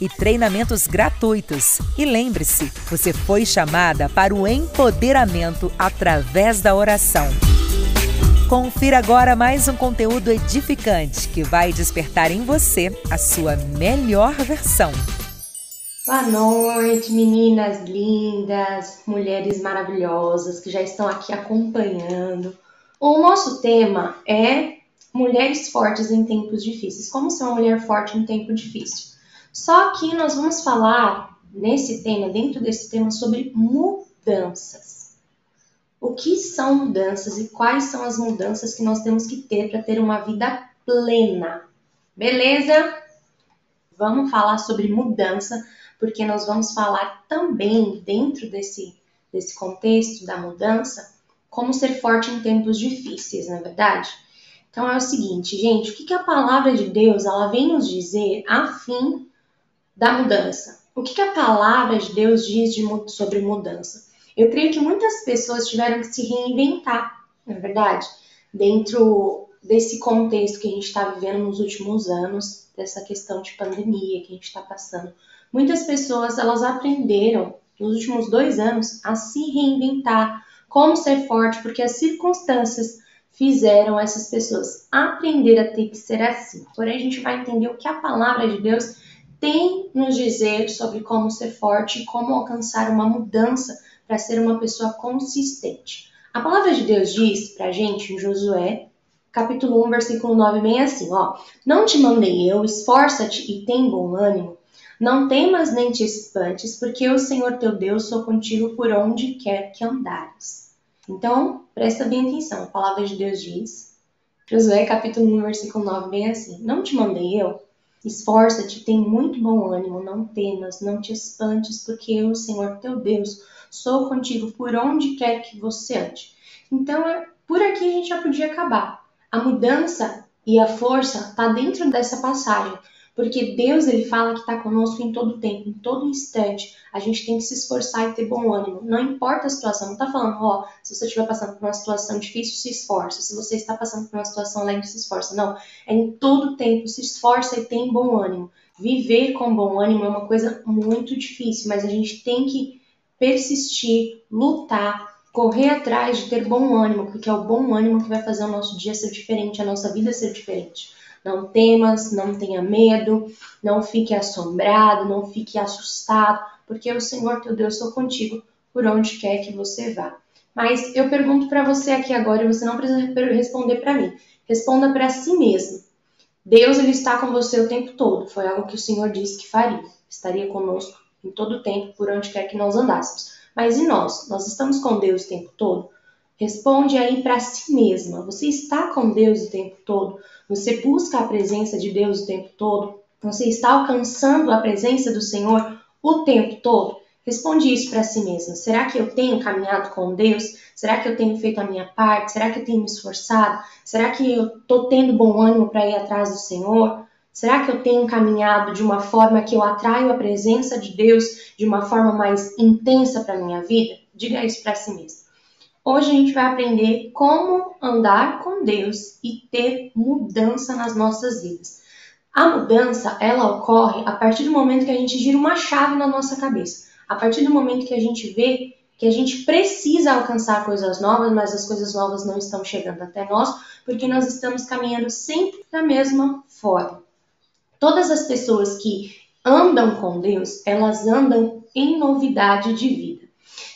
e treinamentos gratuitos. E lembre-se, você foi chamada para o empoderamento através da oração. Confira agora mais um conteúdo edificante que vai despertar em você a sua melhor versão. Boa noite, meninas lindas, mulheres maravilhosas que já estão aqui acompanhando. O nosso tema é mulheres fortes em tempos difíceis. Como ser uma mulher forte em tempo difícil? Só que nós vamos falar nesse tema, dentro desse tema, sobre mudanças. O que são mudanças e quais são as mudanças que nós temos que ter para ter uma vida plena? Beleza? Vamos falar sobre mudança, porque nós vamos falar também, dentro desse, desse contexto da mudança, como ser forte em tempos difíceis, não é verdade? Então é o seguinte, gente, o que, que a palavra de Deus ela vem nos dizer a fim da mudança. O que, que a palavra de Deus diz de, sobre mudança? Eu creio que muitas pessoas tiveram que se reinventar, não é verdade? Dentro desse contexto que a gente está vivendo nos últimos anos, dessa questão de pandemia que a gente está passando. Muitas pessoas elas aprenderam nos últimos dois anos a se reinventar, como ser forte, porque as circunstâncias fizeram essas pessoas aprender a ter que ser assim. Porém, a gente vai entender o que a palavra de Deus tem nos dizer sobre como ser forte e como alcançar uma mudança para ser uma pessoa consistente. A palavra de Deus diz para gente em Josué, capítulo 1, versículo 9, bem assim, ó. Não te mandei eu, esforça-te e tem bom ânimo. Não temas nem te espantes, porque eu, Senhor teu Deus, sou contigo por onde quer que andares. Então, presta bem atenção, a palavra de Deus diz, Josué capítulo 1, versículo 9, bem assim, Não te mandei eu, Esforça-te, tem muito bom ânimo, não temas, não te espantes, porque eu, Senhor teu Deus, sou contigo por onde quer que você ande. Então, é, por aqui a gente já podia acabar. A mudança e a força está dentro dessa passagem. Porque Deus ele fala que está conosco em todo tempo, em todo instante. A gente tem que se esforçar e ter bom ânimo. Não importa a situação. Não está falando, ó, se você estiver passando por uma situação difícil, se esforça. Se você está passando por uma situação leve, se esforça. Não. É em todo tempo. Se esforça e tem bom ânimo. Viver com bom ânimo é uma coisa muito difícil, mas a gente tem que persistir, lutar, correr atrás de ter bom ânimo, porque é o bom ânimo que vai fazer o nosso dia ser diferente, a nossa vida ser diferente. Não temas, não tenha medo, não fique assombrado, não fique assustado, porque o Senhor teu Deus sou contigo por onde quer que você vá. Mas eu pergunto para você aqui agora e você não precisa responder para mim. Responda para si mesmo. Deus ele está com você o tempo todo. Foi algo que o Senhor disse que faria. Estaria conosco em todo o tempo, por onde quer que nós andássemos. Mas e nós? Nós estamos com Deus o tempo todo? Responde aí para si mesma. Você está com Deus o tempo todo? Você busca a presença de Deus o tempo todo? Você está alcançando a presença do Senhor o tempo todo? Responde isso para si mesma. Será que eu tenho caminhado com Deus? Será que eu tenho feito a minha parte? Será que eu tenho me esforçado? Será que eu estou tendo bom ânimo para ir atrás do Senhor? Será que eu tenho caminhado de uma forma que eu atraio a presença de Deus de uma forma mais intensa para minha vida? Diga isso para si mesma. Hoje a gente vai aprender como andar com Deus e ter mudança nas nossas vidas. A mudança, ela ocorre a partir do momento que a gente gira uma chave na nossa cabeça. A partir do momento que a gente vê que a gente precisa alcançar coisas novas, mas as coisas novas não estão chegando até nós, porque nós estamos caminhando sempre da mesma forma. Todas as pessoas que andam com Deus, elas andam em novidade de vida.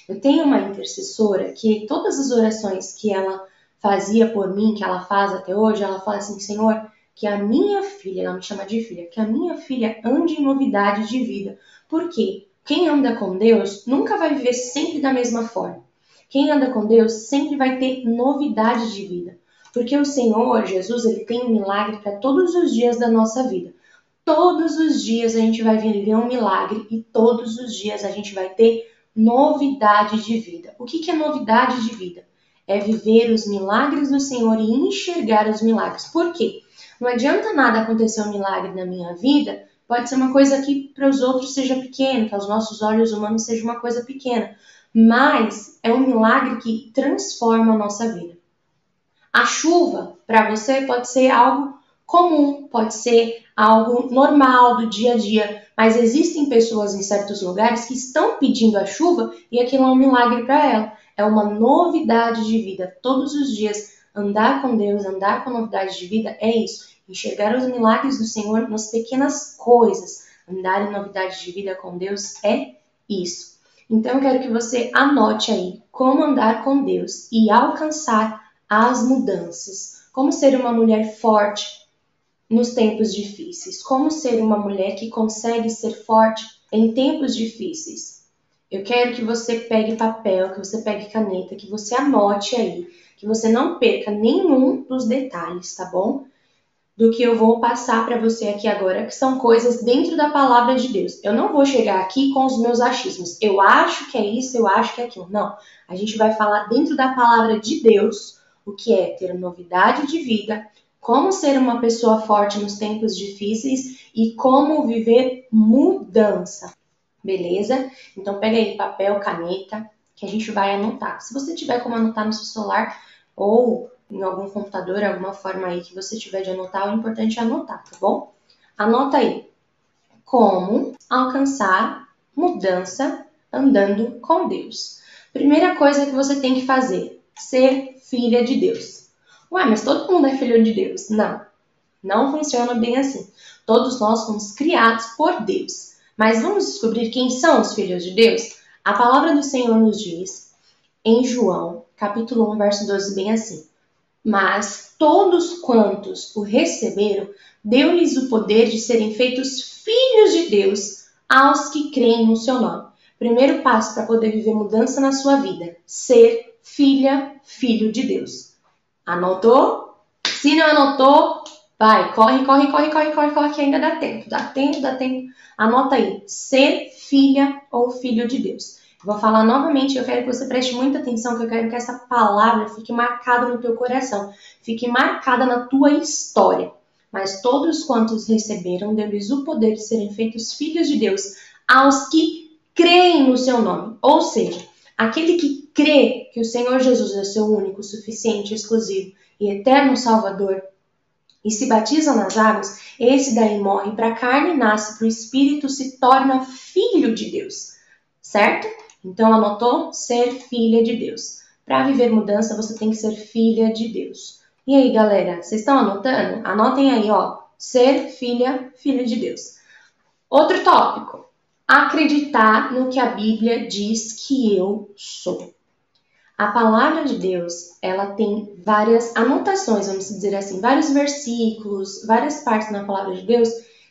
Eu tenho uma intercessora que todas as orações que ela fazia por mim, que ela faz até hoje, ela fala assim: Senhor, que a minha filha, ela me chama de filha, que a minha filha ande em novidade de vida. Por quê? Quem anda com Deus nunca vai viver sempre da mesma forma. Quem anda com Deus sempre vai ter novidade de vida. Porque o Senhor, Jesus, ele tem um milagre para todos os dias da nossa vida. Todos os dias a gente vai viver um milagre e todos os dias a gente vai ter novidade de vida. O que, que é novidade de vida? É viver os milagres do Senhor e enxergar os milagres. Por quê? Não adianta nada acontecer um milagre na minha vida, pode ser uma coisa que para os outros seja pequena, que aos nossos olhos humanos seja uma coisa pequena, mas é um milagre que transforma a nossa vida. A chuva, para você, pode ser algo comum, pode ser algo normal do dia a dia, mas existem pessoas em certos lugares que estão pedindo a chuva e aquilo é um milagre para ela. É uma novidade de vida. Todos os dias, andar com Deus, andar com novidade de vida é isso. Enxergar os milagres do Senhor nas pequenas coisas. Andar em novidade de vida com Deus é isso. Então eu quero que você anote aí como andar com Deus e alcançar as mudanças. Como ser uma mulher forte, nos tempos difíceis? Como ser uma mulher que consegue ser forte em tempos difíceis? Eu quero que você pegue papel, que você pegue caneta, que você anote aí, que você não perca nenhum dos detalhes, tá bom? Do que eu vou passar para você aqui agora, que são coisas dentro da palavra de Deus. Eu não vou chegar aqui com os meus achismos. Eu acho que é isso, eu acho que é aquilo. Não. A gente vai falar dentro da palavra de Deus o que é ter novidade de vida, como ser uma pessoa forte nos tempos difíceis e como viver mudança. Beleza? Então pega aí papel, caneta, que a gente vai anotar. Se você tiver como anotar no seu celular ou em algum computador, alguma forma aí que você tiver de anotar, o importante é anotar, tá bom? Anota aí. Como alcançar mudança andando com Deus. Primeira coisa que você tem que fazer: ser filha de Deus. Ué, mas todo mundo é filho de Deus. Não, não funciona bem assim. Todos nós fomos criados por Deus. Mas vamos descobrir quem são os filhos de Deus? A palavra do Senhor nos diz em João, capítulo 1, verso 12, bem assim: Mas todos quantos o receberam, deu-lhes o poder de serem feitos filhos de Deus aos que creem no seu nome. Primeiro passo para poder viver mudança na sua vida: ser filha, filho de Deus. Anotou? Se não anotou, vai, corre, corre, corre, corre, corre, corre, que ainda dá tempo, dá tempo, dá tempo. Anota aí, ser filha ou filho de Deus. Vou falar novamente, eu quero que você preste muita atenção, que eu quero que essa palavra fique marcada no teu coração, fique marcada na tua história. Mas todos quantos receberam, deu-lhes o poder de serem feitos filhos de Deus, aos que creem no seu nome. Ou seja, aquele que crê que o Senhor Jesus é seu único, suficiente, exclusivo e eterno Salvador e se batiza nas águas, esse daí morre para a carne, nasce para o espírito, se torna filho de Deus. Certo? Então anotou? Ser filha de Deus. Para viver mudança, você tem que ser filha de Deus. E aí, galera, vocês estão anotando? Anotem aí, ó. Ser filha, filha de Deus. Outro tópico. Acreditar no que a Bíblia diz que eu sou. A palavra de Deus, ela tem várias anotações, vamos dizer assim, vários versículos, várias partes na palavra de Deus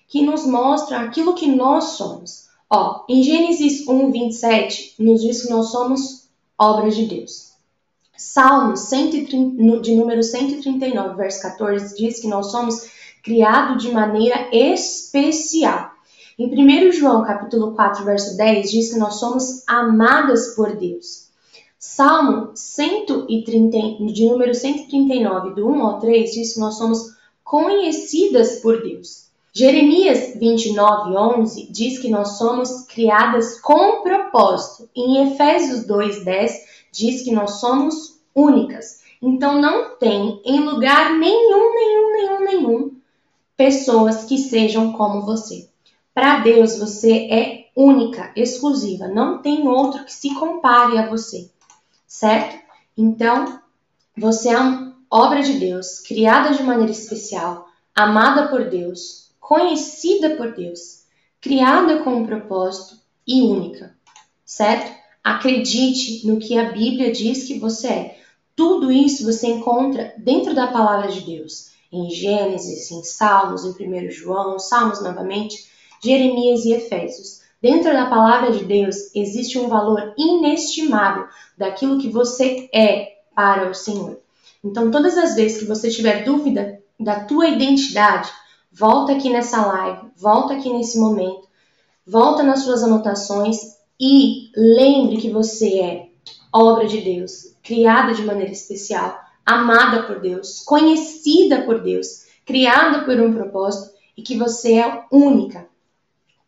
que nos mostram aquilo que nós somos. Ó, em Gênesis 1, 27, nos diz que nós somos obras de Deus. Salmo 130, de número 139, verso 14, diz que nós somos criados de maneira especial. Em 1 João, capítulo 4, verso 10, diz que nós somos amadas por Deus. Salmo 130, de número 139, do 1 ao 3, diz que nós somos conhecidas por Deus. Jeremias 29, 11 diz que nós somos criadas com propósito. Em Efésios 2, 10 diz que nós somos únicas. Então não tem em lugar nenhum, nenhum, nenhum, nenhum pessoas que sejam como você. Para Deus você é única, exclusiva, não tem outro que se compare a você, certo? Então, você é uma obra de Deus, criada de maneira especial, amada por Deus, conhecida por Deus, criada com um propósito e única, certo? Acredite no que a Bíblia diz que você é. Tudo isso você encontra dentro da palavra de Deus, em Gênesis, em Salmos, em 1 João, Salmos novamente, Jeremias e Efésios. Dentro da palavra de Deus existe um valor inestimável daquilo que você é para o Senhor. Então, todas as vezes que você tiver dúvida da tua identidade, volta aqui nessa live, volta aqui nesse momento, volta nas suas anotações e lembre que você é obra de Deus, criada de maneira especial, amada por Deus, conhecida por Deus, criada por um propósito e que você é única.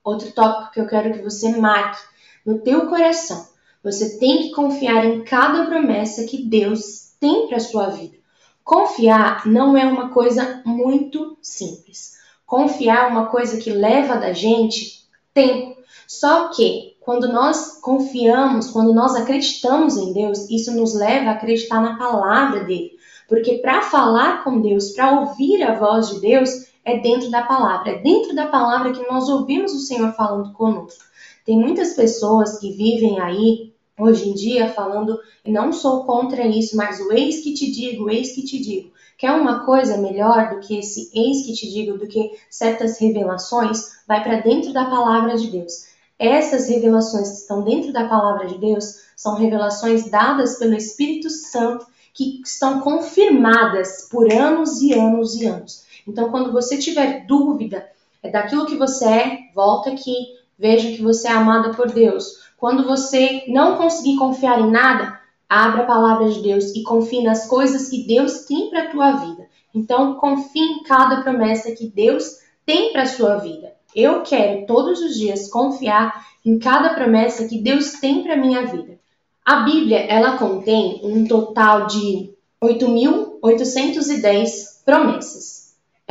Outro tópico que eu quero que você marque no teu coração. Você tem que confiar em cada promessa que Deus tem para sua vida. Confiar não é uma coisa muito simples. Confiar é uma coisa que leva da gente tempo. Só que quando nós confiamos, quando nós acreditamos em Deus, isso nos leva a acreditar na palavra dele. Porque para falar com Deus, para ouvir a voz de Deus, é dentro da palavra. É dentro da palavra que nós ouvimos o Senhor falando conosco. Tem muitas pessoas que vivem aí hoje em dia falando, não sou contra isso, mas o eis que te digo, eis que te digo. Quer uma coisa melhor do que esse eis que te digo, do que certas revelações? Vai para dentro da palavra de Deus. Essas revelações que estão dentro da palavra de Deus são revelações dadas pelo Espírito Santo que estão confirmadas por anos e anos e anos. Então, quando você tiver dúvida daquilo que você é, volta aqui, veja que você é amada por Deus. Quando você não conseguir confiar em nada, abra a palavra de Deus e confie nas coisas que Deus tem para a tua vida. Então, confie em cada promessa que Deus tem para a sua vida. Eu quero todos os dias confiar em cada promessa que Deus tem para minha vida. A Bíblia, ela contém um total de 8.810 promessas.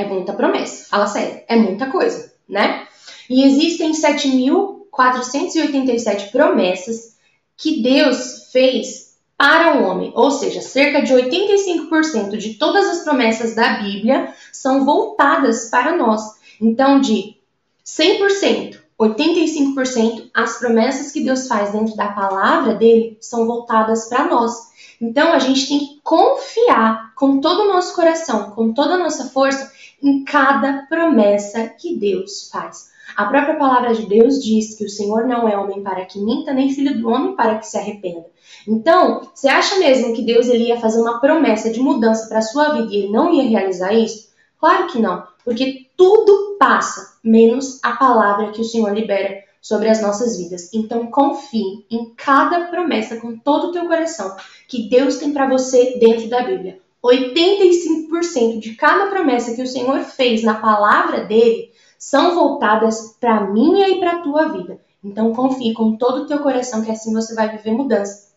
É muita promessa. Fala sério, é muita coisa, né? E existem 7.487 promessas que Deus fez para o homem, ou seja, cerca de 85% de todas as promessas da Bíblia são voltadas para nós. Então, de 100%, 85% as promessas que Deus faz dentro da palavra dele são voltadas para nós. Então a gente tem que confiar com todo o nosso coração, com toda a nossa força em cada promessa que Deus faz. A própria palavra de Deus diz que o Senhor não é homem para que minta, nem filho do homem para que se arrependa. Então, você acha mesmo que Deus ele ia fazer uma promessa de mudança para a sua vida e ele não ia realizar isso? Claro que não, porque tudo passa, menos a palavra que o Senhor libera sobre as nossas vidas. Então confie em cada promessa com todo o teu coração que Deus tem para você dentro da Bíblia. 85% de cada promessa que o Senhor fez na palavra dele são voltadas para minha e para tua vida. Então confie com todo o teu coração que assim você vai viver mudança.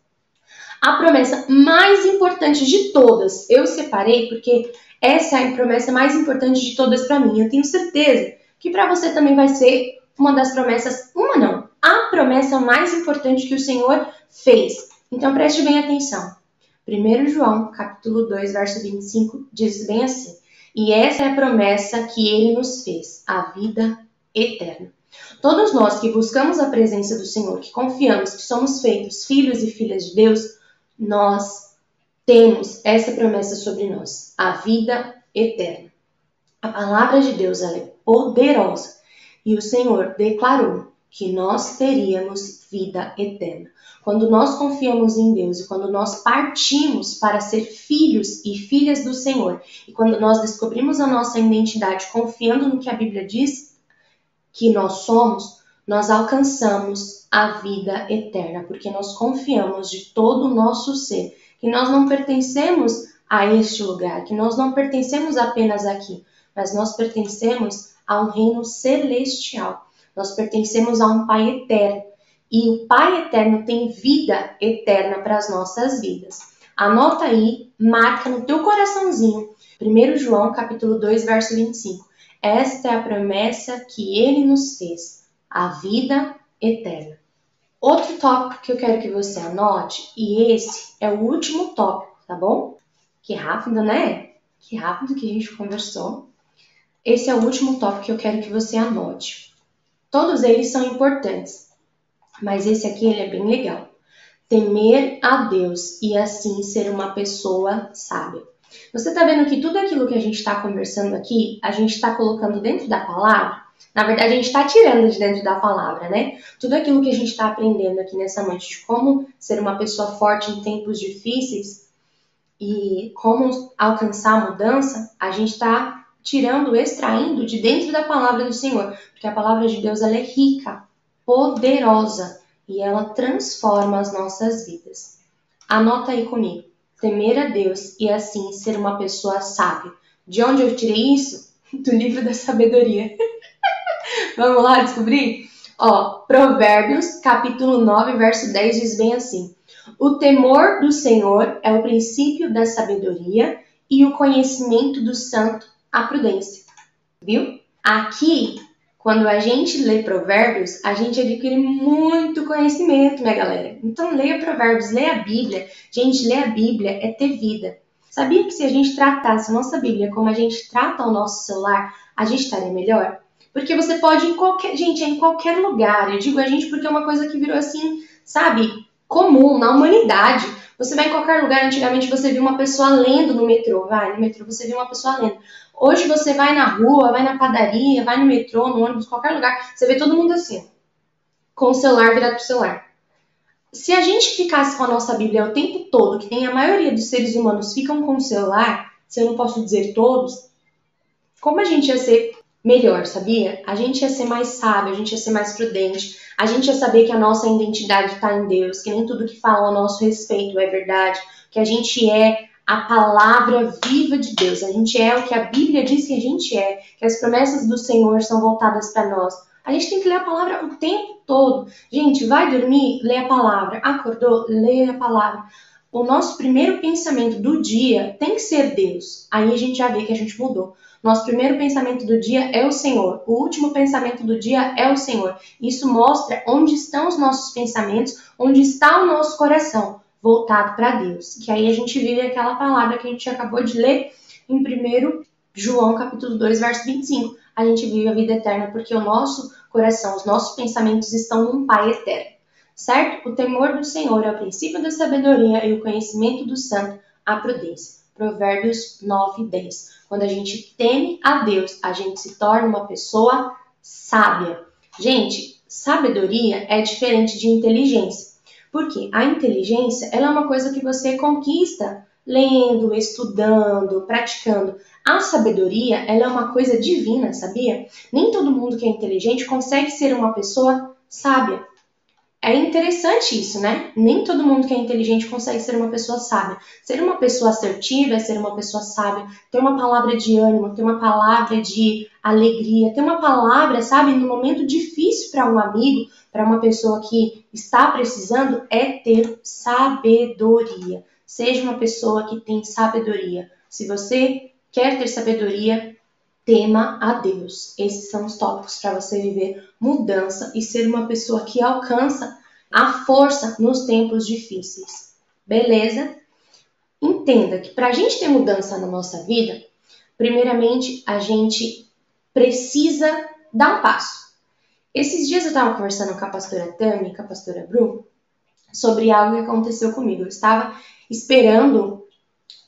A promessa mais importante de todas, eu separei porque essa é a promessa mais importante de todas para mim. Eu tenho certeza que para você também vai ser uma das promessas, uma não, a promessa mais importante que o Senhor fez. Então preste bem atenção. 1 João, capítulo 2, verso 25, diz bem assim: E essa é a promessa que ele nos fez, a vida eterna. Todos nós que buscamos a presença do Senhor, que confiamos que somos feitos filhos e filhas de Deus, nós temos essa promessa sobre nós, a vida eterna. A palavra de Deus é poderosa e o Senhor declarou que nós teríamos vida eterna. Quando nós confiamos em Deus e quando nós partimos para ser filhos e filhas do Senhor, e quando nós descobrimos a nossa identidade confiando no que a Bíblia diz que nós somos, nós alcançamos a vida eterna, porque nós confiamos de todo o nosso ser que nós não pertencemos a este lugar, que nós não pertencemos apenas aqui, mas nós pertencemos a um reino celestial. Nós pertencemos a um Pai eterno. E o Pai eterno tem vida eterna para as nossas vidas. Anota aí, marca no teu coraçãozinho, 1 João capítulo 2, verso 25. Esta é a promessa que ele nos fez, a vida eterna. Outro tópico que eu quero que você anote, e esse é o último tópico, tá bom? Que rápido, né? Que rápido que a gente conversou. Esse é o último tópico que eu quero que você anote. Todos eles são importantes, mas esse aqui ele é bem legal. Temer a Deus e assim ser uma pessoa sábia. Você está vendo que tudo aquilo que a gente está conversando aqui, a gente está colocando dentro da palavra? Na verdade, a gente está tirando de dentro da palavra, né? Tudo aquilo que a gente está aprendendo aqui nessa noite de como ser uma pessoa forte em tempos difíceis e como alcançar a mudança, a gente está tirando, extraindo de dentro da palavra do Senhor, porque a palavra de Deus ela é rica, poderosa e ela transforma as nossas vidas. Anota aí comigo temer a Deus e assim ser uma pessoa sábia. De onde eu tirei isso? Do livro da sabedoria. Vamos lá descobrir? Ó, Provérbios, capítulo 9, verso 10 diz bem assim: O temor do Senhor é o princípio da sabedoria e o conhecimento do santo a prudência. Viu? Aqui quando a gente lê provérbios, a gente adquire muito conhecimento, minha galera. Então leia provérbios, leia a Bíblia. Gente, ler a Bíblia é ter vida. Sabia que se a gente tratasse a nossa Bíblia como a gente trata o nosso celular, a gente estaria melhor? Porque você pode em qualquer, gente, é em qualquer lugar. Eu digo a gente porque é uma coisa que virou assim, sabe, comum na humanidade. Você vai em qualquer lugar, antigamente você viu uma pessoa lendo no metrô, vai, no metrô você viu uma pessoa lendo. Hoje você vai na rua, vai na padaria, vai no metrô, no ônibus, qualquer lugar, você vê todo mundo assim, com o celular virado pro celular. Se a gente ficasse com a nossa Bíblia o tempo todo, que tem a maioria dos seres humanos ficam com o celular, se eu não posso dizer todos, como a gente ia ser melhor, sabia? A gente ia ser mais sábio, a gente ia ser mais prudente, a gente ia saber que a nossa identidade está em Deus, que nem tudo que falam a nosso respeito é verdade, que a gente é a palavra viva de Deus. A gente é o que a Bíblia diz que a gente é, que as promessas do Senhor são voltadas para nós. A gente tem que ler a palavra o tempo todo. Gente, vai dormir, lê a palavra. Acordou, lê a palavra. O nosso primeiro pensamento do dia tem que ser Deus. Aí a gente já vê que a gente mudou. Nosso primeiro pensamento do dia é o Senhor. O último pensamento do dia é o Senhor. Isso mostra onde estão os nossos pensamentos, onde está o nosso coração voltado para Deus. Que aí a gente vive aquela palavra que a gente acabou de ler em 1 João capítulo 2, verso 25. A gente vive a vida eterna porque o nosso coração, os nossos pensamentos estão num Pai eterno. Certo? O temor do Senhor é o princípio da sabedoria e o conhecimento do santo, a prudência. Provérbios 9, 10. Quando a gente teme a Deus, a gente se torna uma pessoa sábia. Gente, sabedoria é diferente de inteligência. Porque a inteligência ela é uma coisa que você conquista lendo, estudando, praticando. A sabedoria ela é uma coisa divina, sabia? Nem todo mundo que é inteligente consegue ser uma pessoa sábia. É interessante isso, né? Nem todo mundo que é inteligente consegue ser uma pessoa sábia. Ser uma pessoa assertiva é ser uma pessoa sábia, ter uma palavra de ânimo, ter uma palavra de alegria, ter uma palavra, sabe, no momento difícil para um amigo, para uma pessoa que está precisando é ter sabedoria. Seja uma pessoa que tem sabedoria. Se você quer ter sabedoria, tema a Deus. Esses são os tópicos para você viver mudança e ser uma pessoa que alcança a força nos tempos difíceis. Beleza? Entenda que para a gente ter mudança na nossa vida, primeiramente a gente precisa dar um passo. Esses dias eu estava conversando com a pastora Tami, com a pastora Bru, sobre algo que aconteceu comigo. Eu estava esperando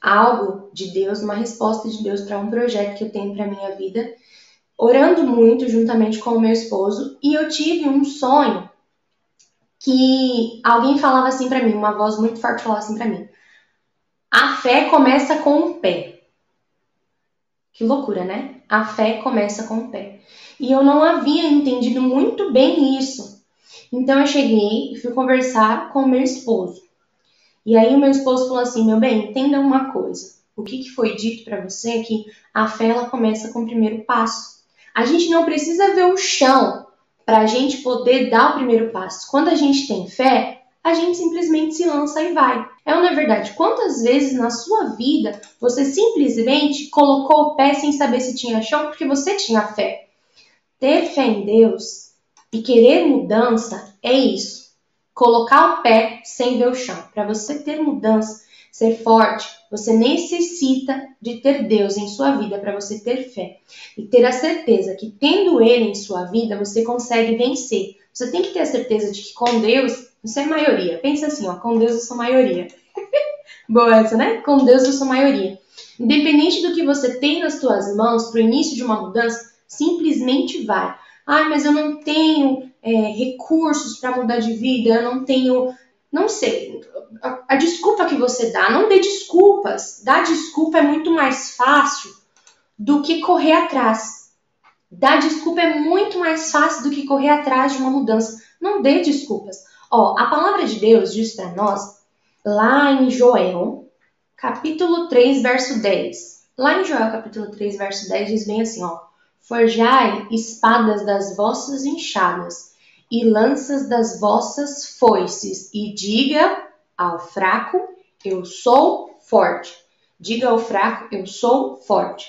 algo de Deus, uma resposta de Deus para um projeto que eu tenho para minha vida, orando muito juntamente com o meu esposo, e eu tive um sonho que alguém falava assim para mim, uma voz muito forte falava assim para mim: "A fé começa com o pé". Que loucura, né? A fé começa com o pé e eu não havia entendido muito bem isso. Então eu cheguei e fui conversar com o meu esposo. E aí o meu esposo falou assim: "Meu bem, entenda uma coisa. O que, que foi dito para você é que a fé ela começa com o primeiro passo. A gente não precisa ver o chão para a gente poder dar o primeiro passo. Quando a gente tem fé, a gente simplesmente se lança e vai. É ou não é verdade? Quantas vezes na sua vida você simplesmente colocou o pé sem saber se tinha chão porque você tinha fé? Ter fé em Deus E querer mudança é isso. Colocar o pé sem ver o chão. Para você ter mudança, ser forte, você necessita de ter Deus em sua vida para você ter fé e ter a certeza que tendo Ele em sua vida você consegue vencer. Você tem que ter a certeza de que com Deus você é maioria. Pensa assim, ó, com Deus eu sou maioria. Boa essa, né? Com Deus eu sou maioria. Independente do que você tem nas suas mãos para o início de uma mudança, simplesmente vai. Ah, mas eu não tenho é, recursos para mudar de vida, eu não tenho. Não sei. A, a desculpa que você dá, não dê desculpas. Dar desculpa é muito mais fácil do que correr atrás. Dar desculpa é muito mais fácil do que correr atrás de uma mudança. Não dê desculpas. Ó, a palavra de Deus diz para nós, lá em Joel, capítulo 3, verso 10. Lá em Joel, capítulo 3, verso 10, diz bem assim, ó. Forjai espadas das vossas enxadas e lanças das vossas foices, e diga ao fraco, eu sou forte. Diga ao fraco, eu sou forte.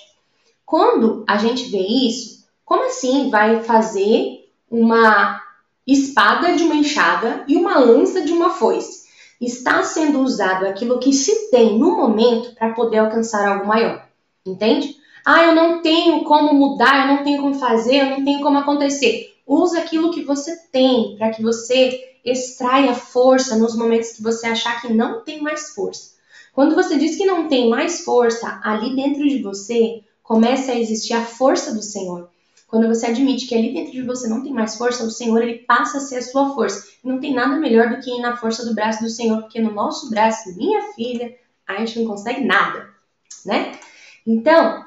Quando a gente vê isso, como assim vai fazer uma espada de uma enxada e uma lança de uma foice? Está sendo usado aquilo que se tem no momento para poder alcançar algo maior. Entende? Ah, eu não tenho como mudar, eu não tenho como fazer, eu não tenho como acontecer. Use aquilo que você tem para que você extraia força nos momentos que você achar que não tem mais força. Quando você diz que não tem mais força, ali dentro de você começa a existir a força do Senhor. Quando você admite que ali dentro de você não tem mais força, o Senhor ele passa a ser a sua força. Não tem nada melhor do que ir na força do braço do Senhor, porque no nosso braço, minha filha, a gente não consegue nada, né? Então,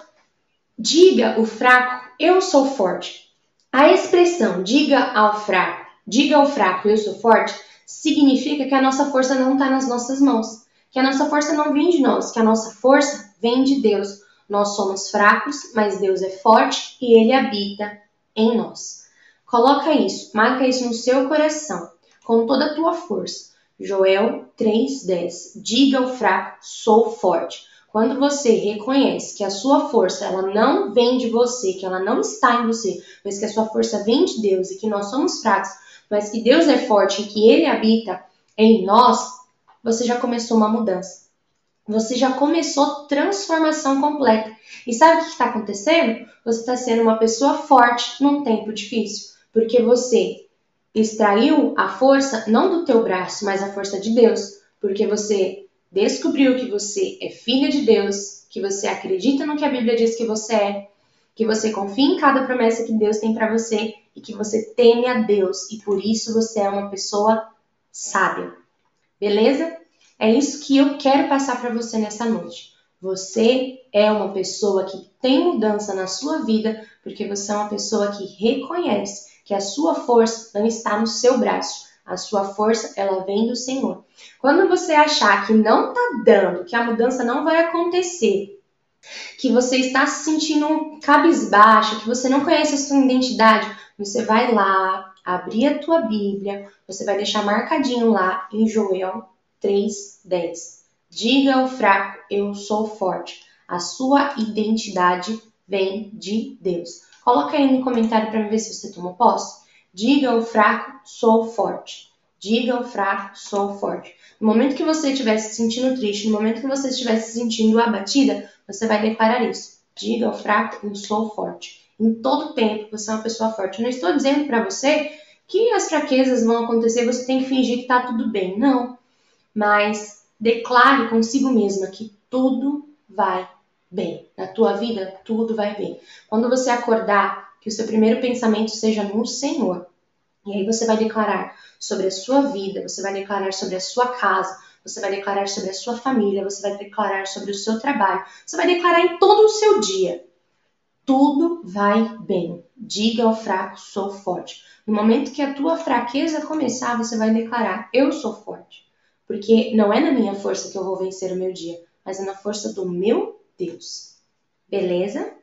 Diga o fraco, eu sou forte. A expressão diga ao fraco, diga ao fraco, eu sou forte, significa que a nossa força não está nas nossas mãos, que a nossa força não vem de nós, que a nossa força vem de Deus. Nós somos fracos, mas Deus é forte e Ele habita em nós. Coloca isso, marca isso no seu coração, com toda a tua força. Joel 3,10 Diga ao fraco, sou forte. Quando você reconhece que a sua força ela não vem de você, que ela não está em você, mas que a sua força vem de Deus e que nós somos fracos, mas que Deus é forte e que Ele habita em nós, você já começou uma mudança. Você já começou transformação completa. E sabe o que está acontecendo? Você está sendo uma pessoa forte num tempo difícil, porque você extraiu a força não do teu braço, mas a força de Deus, porque você descobriu que você é filha de Deus, que você acredita no que a Bíblia diz que você é, que você confia em cada promessa que Deus tem para você e que você teme a Deus e por isso você é uma pessoa sábia. Beleza? É isso que eu quero passar para você nessa noite. Você é uma pessoa que tem mudança na sua vida porque você é uma pessoa que reconhece que a sua força não está no seu braço, a sua força, ela vem do Senhor. Quando você achar que não tá dando, que a mudança não vai acontecer, que você está se sentindo cabisbaixa, que você não conhece a sua identidade, você vai lá, abrir a tua Bíblia, você vai deixar marcadinho lá em Joel 3:10. Diga ao fraco, eu sou forte. A sua identidade vem de Deus. Coloca aí no comentário para ver se você tomou posse. Diga ao fraco, sou forte. Diga ao fraco, sou forte. No momento que você estiver se sentindo triste, no momento que você estiver se sentindo abatida, você vai declarar isso. Diga ao fraco, eu sou forte. Em todo tempo, você é uma pessoa forte. Eu não estou dizendo para você que as fraquezas vão acontecer, você tem que fingir que está tudo bem. Não. Mas declare consigo mesma que tudo vai bem. Na tua vida, tudo vai bem. Quando você acordar, que o seu primeiro pensamento seja no Senhor. E aí você vai declarar sobre a sua vida, você vai declarar sobre a sua casa, você vai declarar sobre a sua família, você vai declarar sobre o seu trabalho, você vai declarar em todo o seu dia. Tudo vai bem. Diga ao fraco, sou forte. No momento que a tua fraqueza começar, você vai declarar, eu sou forte. Porque não é na minha força que eu vou vencer o meu dia, mas é na força do meu Deus. Beleza?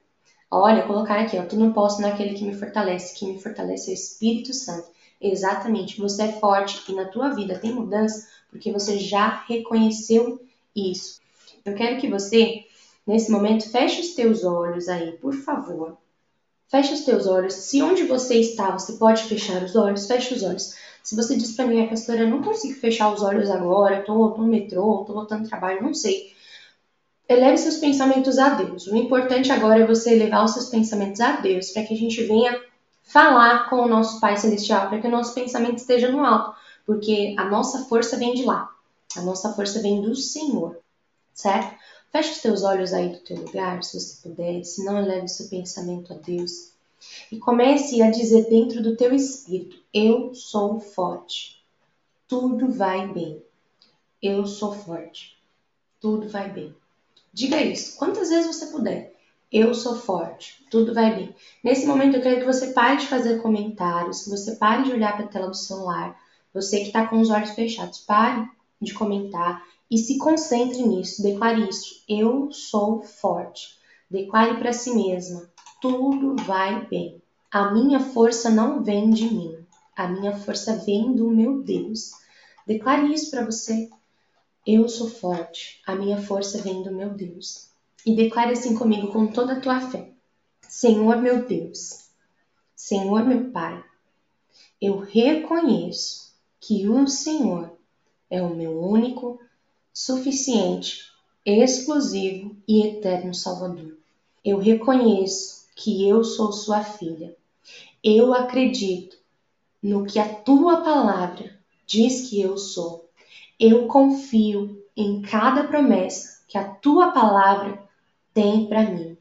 Olha, colocar aqui, ó, tu não posso naquele que me fortalece, que me fortalece é o Espírito Santo. Exatamente, você é forte e na tua vida tem mudança porque você já reconheceu isso. Eu quero que você, nesse momento, feche os teus olhos aí, por favor. Feche os teus olhos. Se onde você está, você pode fechar os olhos, feche os olhos. Se você diz para mim, pastora, eu não consigo fechar os olhos agora, tô, tô no metrô, tô voltando trabalho, não sei. Eleve seus pensamentos a Deus. O importante agora é você elevar os seus pensamentos a Deus, para que a gente venha falar com o nosso Pai Celestial, para que o nosso pensamento esteja no alto, porque a nossa força vem de lá. A nossa força vem do Senhor, certo? Feche os teus olhos aí do teu lugar, se você puder, se não eleve seu pensamento a Deus. E comece a dizer dentro do teu espírito: Eu sou forte. Tudo vai bem. Eu sou forte. Tudo vai bem. Diga isso quantas vezes você puder. Eu sou forte, tudo vai bem. Nesse momento eu quero que você pare de fazer comentários, que você pare de olhar para a tela do celular. Você que está com os olhos fechados, pare de comentar e se concentre nisso. Declare isso. Eu sou forte. Declare para si mesma: tudo vai bem. A minha força não vem de mim. A minha força vem do meu Deus. Declare isso para você. Eu sou forte. A minha força vem do meu Deus e declare assim comigo com toda a tua fé: Senhor meu Deus, Senhor meu Pai, eu reconheço que o Senhor é o meu único, suficiente, exclusivo e eterno Salvador. Eu reconheço que eu sou sua filha. Eu acredito no que a tua palavra diz que eu sou. Eu confio em cada promessa que a tua palavra tem para mim.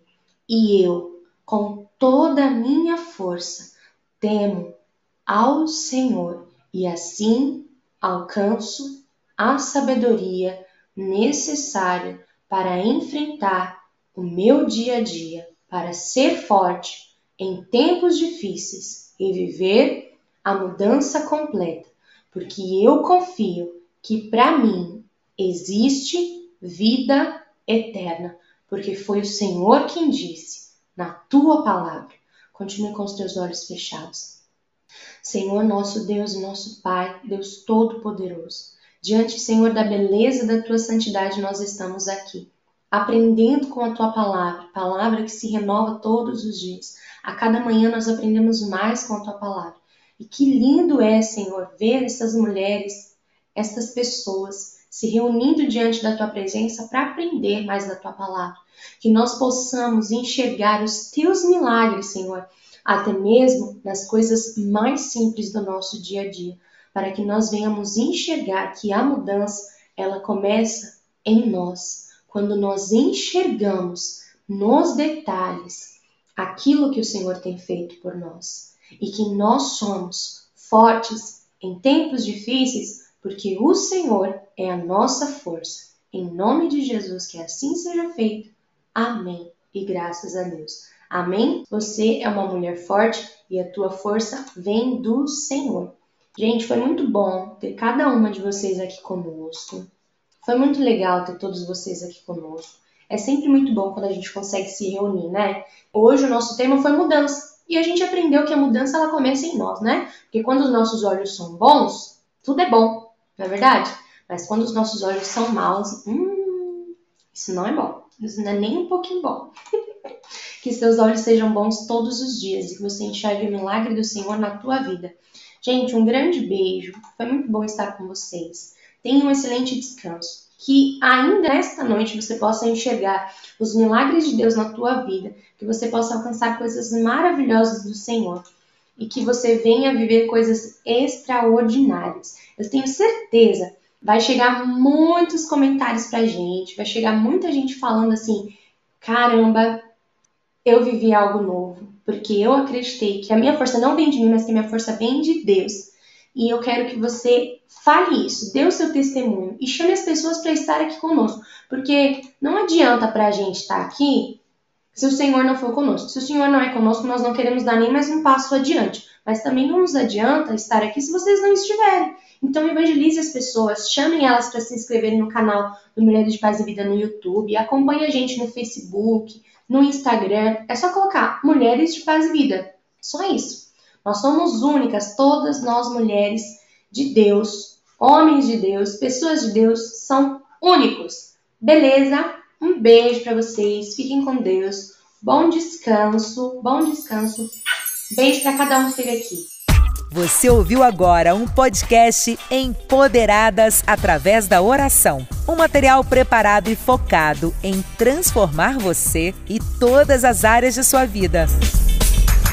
E eu, com toda a minha força, temo ao Senhor e assim alcanço a sabedoria necessária para enfrentar o meu dia a dia, para ser forte em tempos difíceis e viver a mudança completa, porque eu confio que para mim existe vida eterna porque foi o Senhor quem disse, na tua palavra. Continue com os teus olhos fechados. Senhor, nosso Deus e nosso Pai, Deus Todo-Poderoso, diante, Senhor, da beleza da tua santidade, nós estamos aqui, aprendendo com a tua palavra, palavra que se renova todos os dias. A cada manhã nós aprendemos mais com a tua palavra. E que lindo é, Senhor, ver essas mulheres, essas pessoas se reunindo diante da tua presença para aprender mais da tua palavra. Que nós possamos enxergar os teus milagres, Senhor, até mesmo nas coisas mais simples do nosso dia a dia, para que nós venhamos enxergar que a mudança, ela começa em nós, quando nós enxergamos nos detalhes aquilo que o Senhor tem feito por nós e que nós somos fortes em tempos difíceis porque o Senhor é a nossa força. Em nome de Jesus, que assim seja feito. Amém. E graças a Deus. Amém? Você é uma mulher forte e a tua força vem do Senhor. Gente, foi muito bom ter cada uma de vocês aqui conosco. Foi muito legal ter todos vocês aqui conosco. É sempre muito bom quando a gente consegue se reunir, né? Hoje o nosso tema foi mudança. E a gente aprendeu que a mudança ela começa em nós, né? Porque quando os nossos olhos são bons, tudo é bom não é verdade? Mas quando os nossos olhos são maus, hum, isso não é bom. Isso não é nem um pouquinho bom. que seus olhos sejam bons todos os dias e que você enxergue o milagre do Senhor na tua vida. Gente, um grande beijo. Foi muito bom estar com vocês. Tenha um excelente descanso. Que ainda nesta noite você possa enxergar os milagres de Deus na tua vida, que você possa alcançar coisas maravilhosas do Senhor e que você venha viver coisas extraordinárias. Eu tenho certeza, vai chegar muitos comentários pra gente, vai chegar muita gente falando assim: caramba, eu vivi algo novo, porque eu acreditei que a minha força não vem de mim, mas que a minha força vem de Deus. E eu quero que você fale isso, dê o seu testemunho e chame as pessoas para estar aqui conosco, porque não adianta para a gente estar aqui se o Senhor não for conosco. Se o Senhor não é conosco, nós não queremos dar nem mais um passo adiante. Mas também não nos adianta estar aqui se vocês não estiverem. Então evangelize as pessoas, chamem elas para se inscreverem no canal do Mulheres de Paz e Vida no YouTube, acompanhe a gente no Facebook, no Instagram. É só colocar Mulheres de Paz e Vida. Só isso. Nós somos únicas, todas nós mulheres de Deus, homens de Deus, pessoas de Deus, são únicos. Beleza? Um beijo para vocês, fiquem com Deus. Bom descanso, bom descanso. Beijo para cada um que esteve aqui. Você ouviu agora um podcast Empoderadas através da oração. Um material preparado e focado em transformar você e todas as áreas de sua vida.